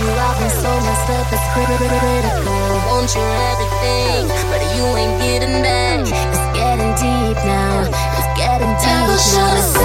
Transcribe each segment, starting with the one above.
you, I've been so messed up, it's critical. Want your everything, but you ain't getting back. It's getting deep now, it's getting deep now.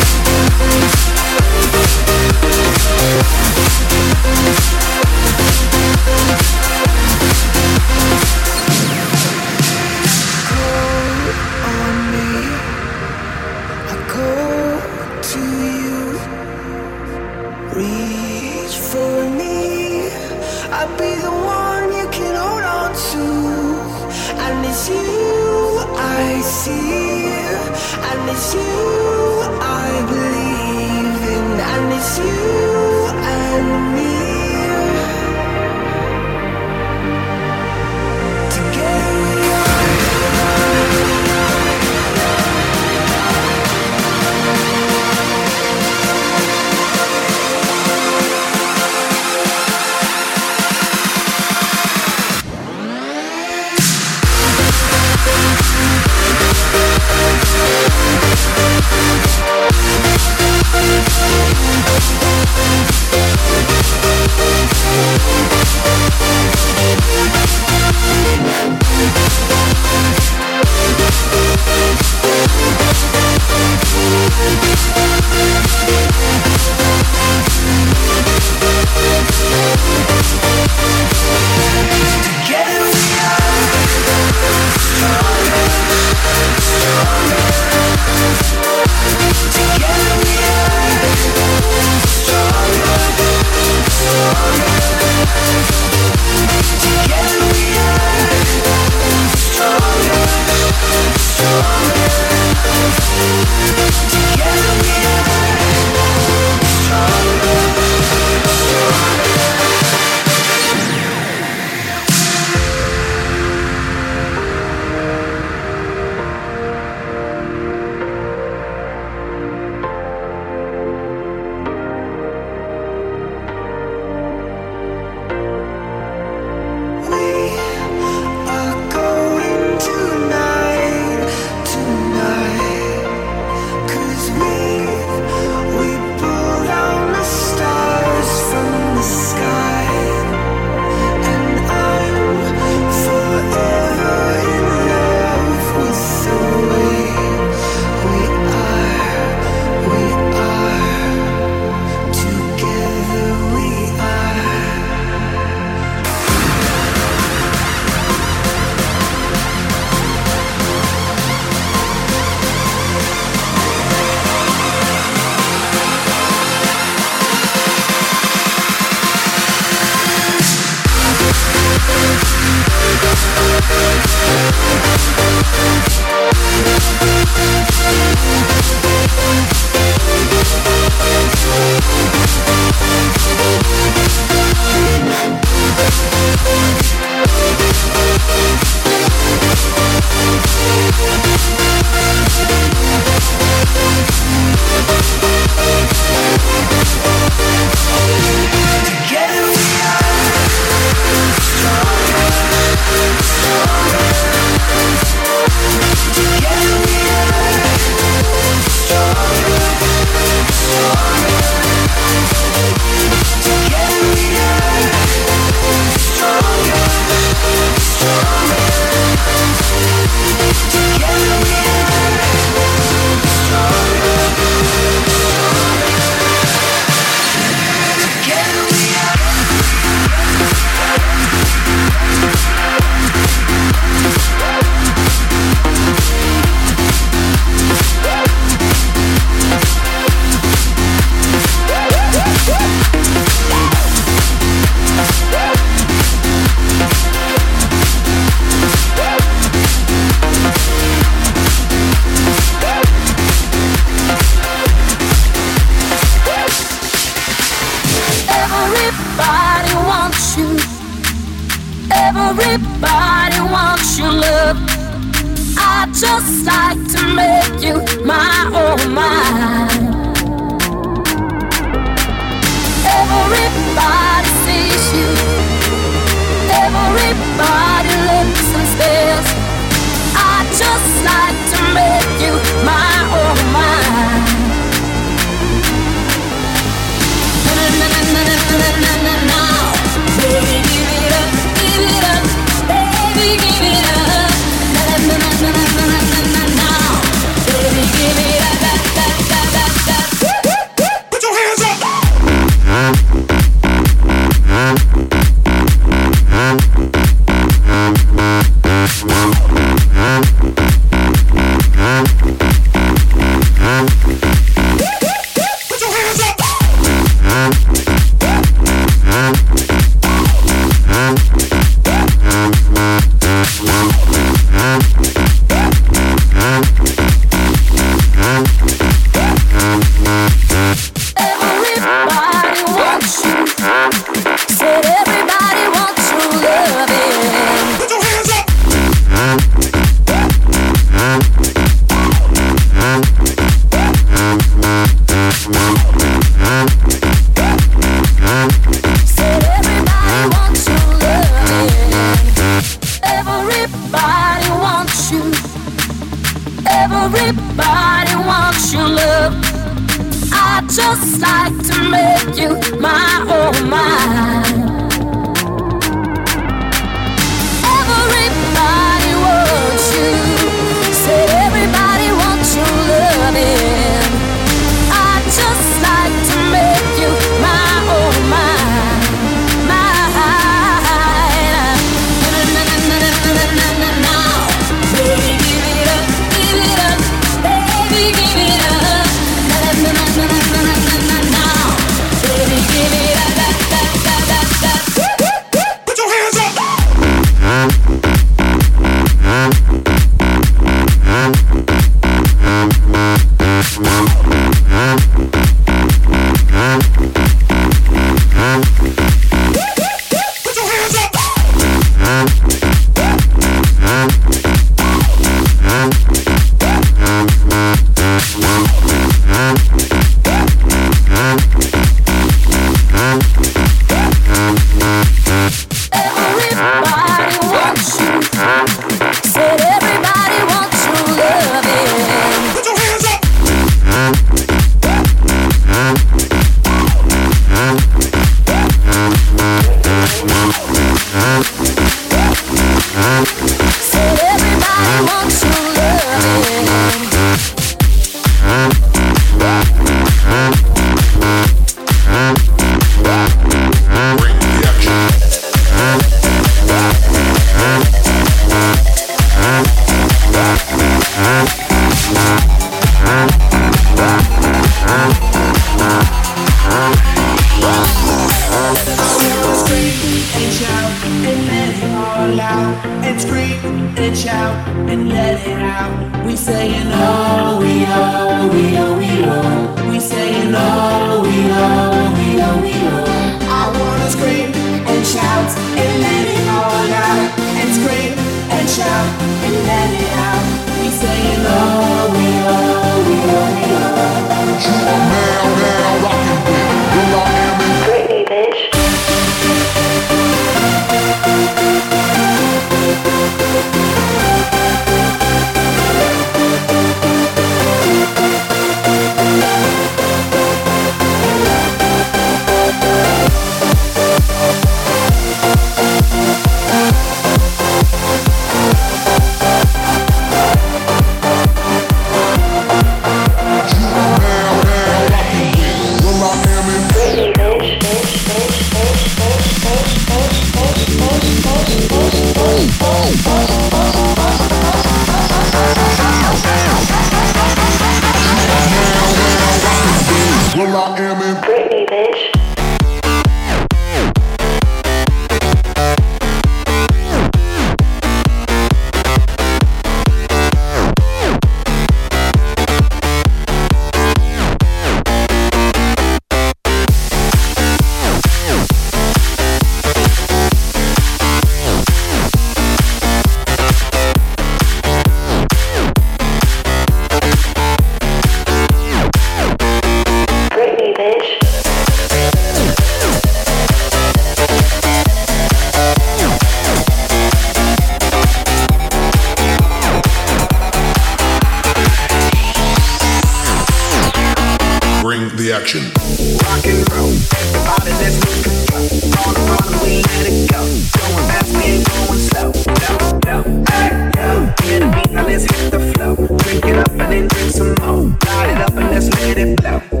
satisfaction. Rock and roll, everybody let's lose control. On the bottom, we let it go. Going fast, we ain't going slow. No, no, hey, no. Hear the beat, now let's hit the flow. Drink it up and then drink some more. Light it up and let's let it blow.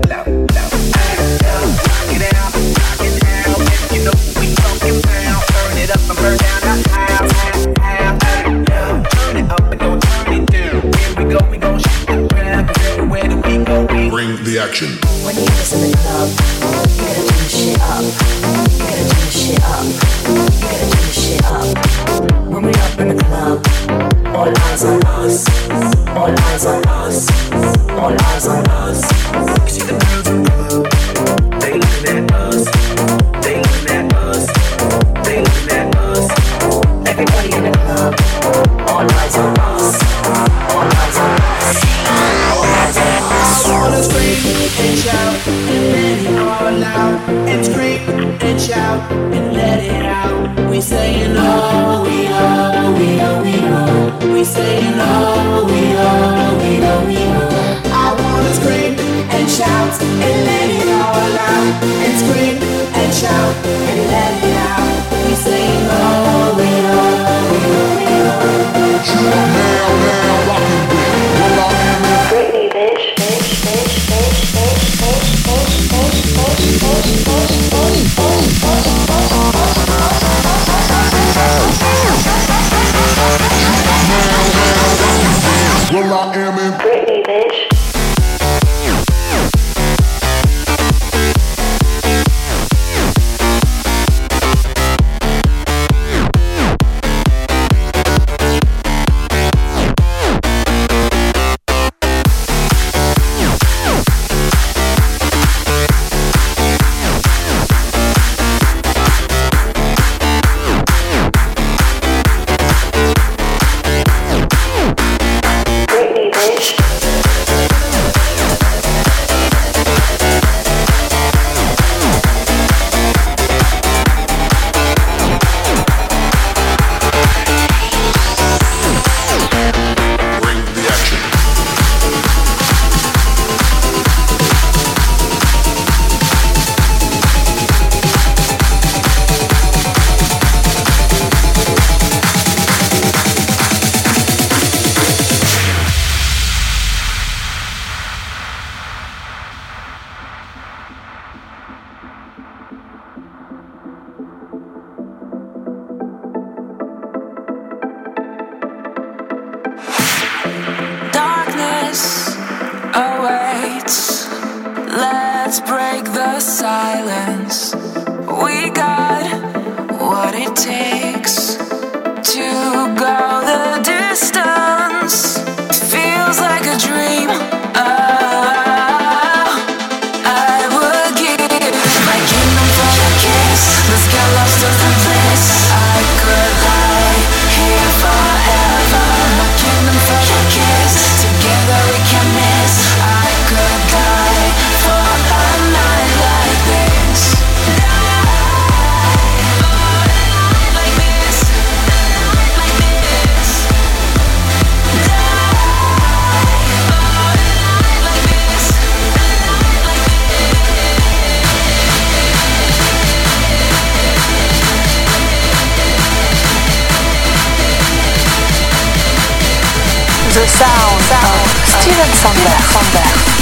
the sound, sound of Steven Sandberg.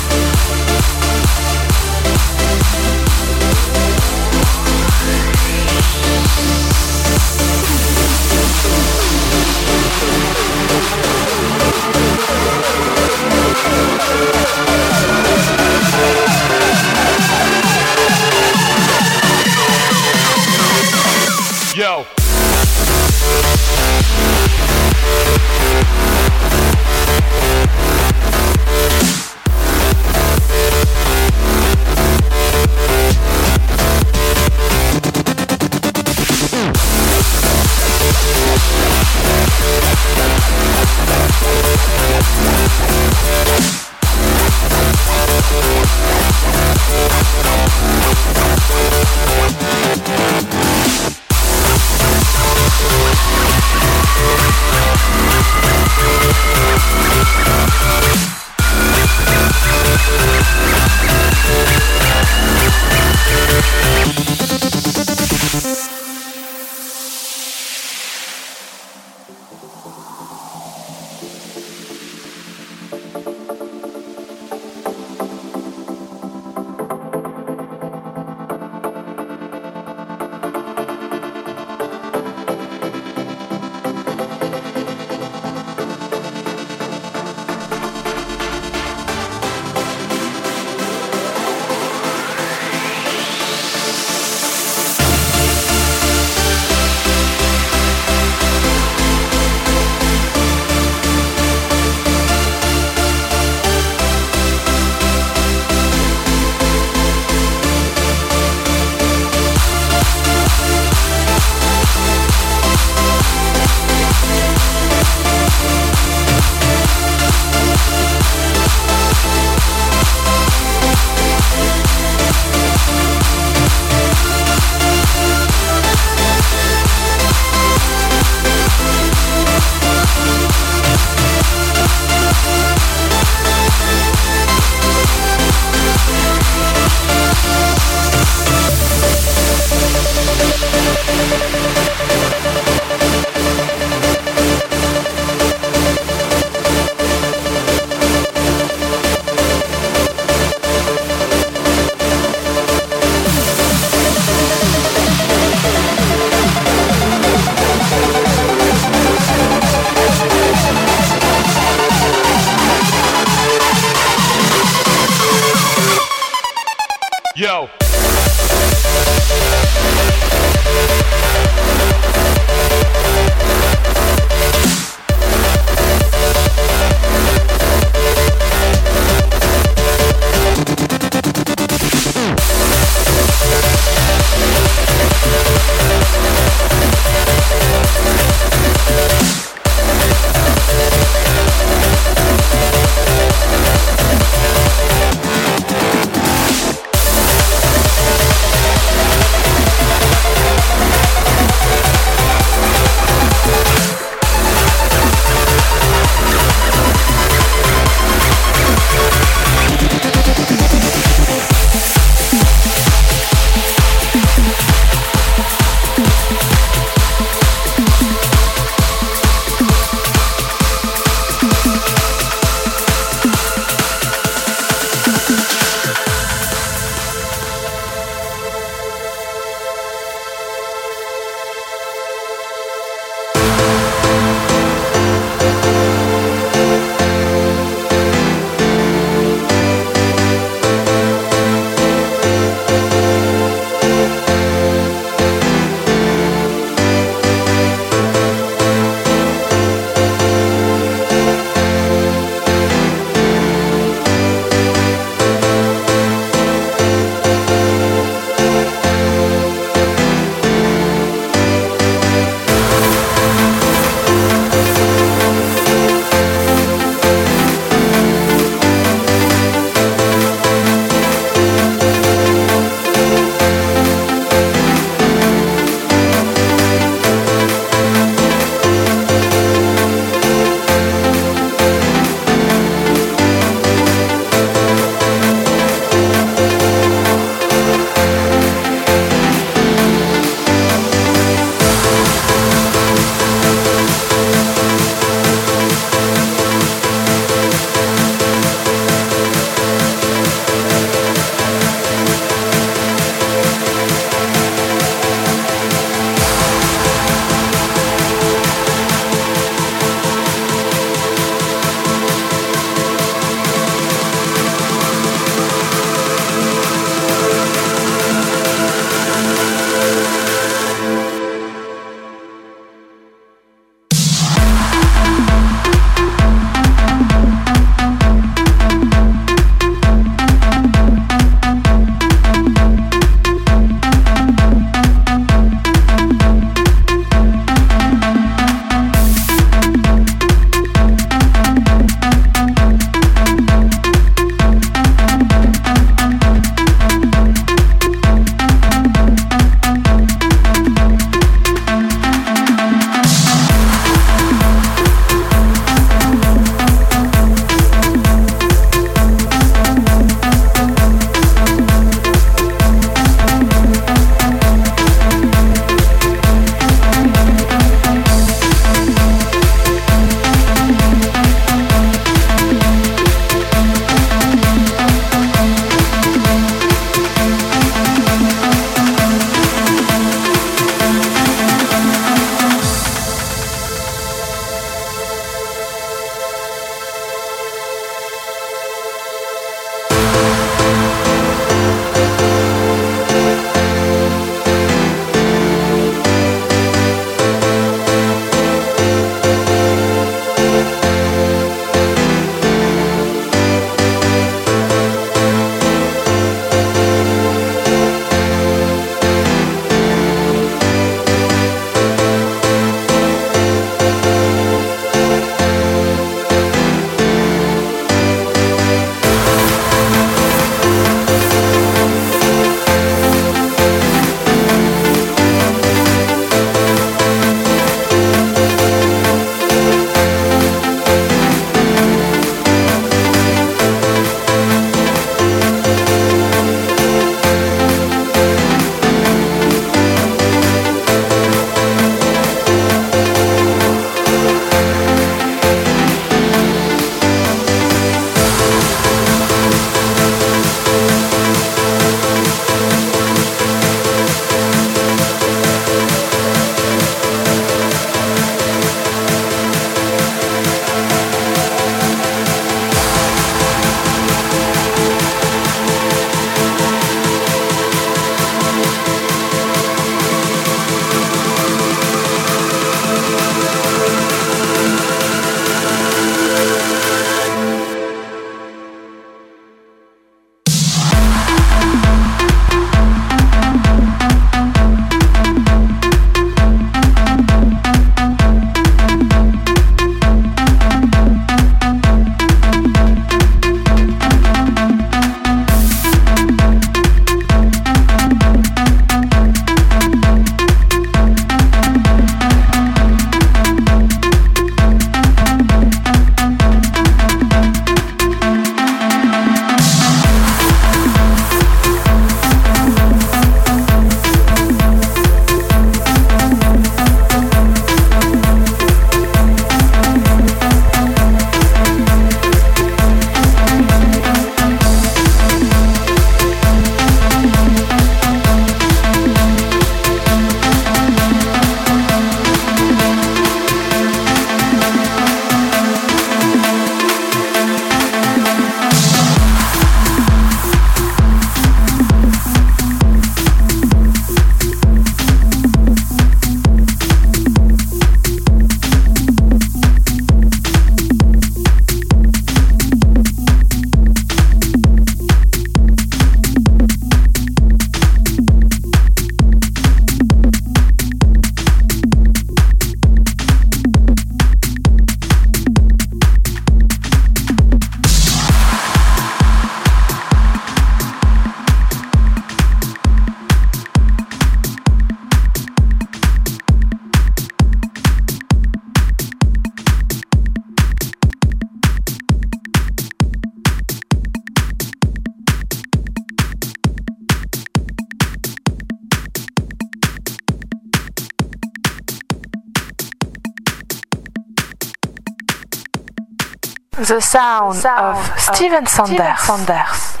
The sound, of Steven Sanders.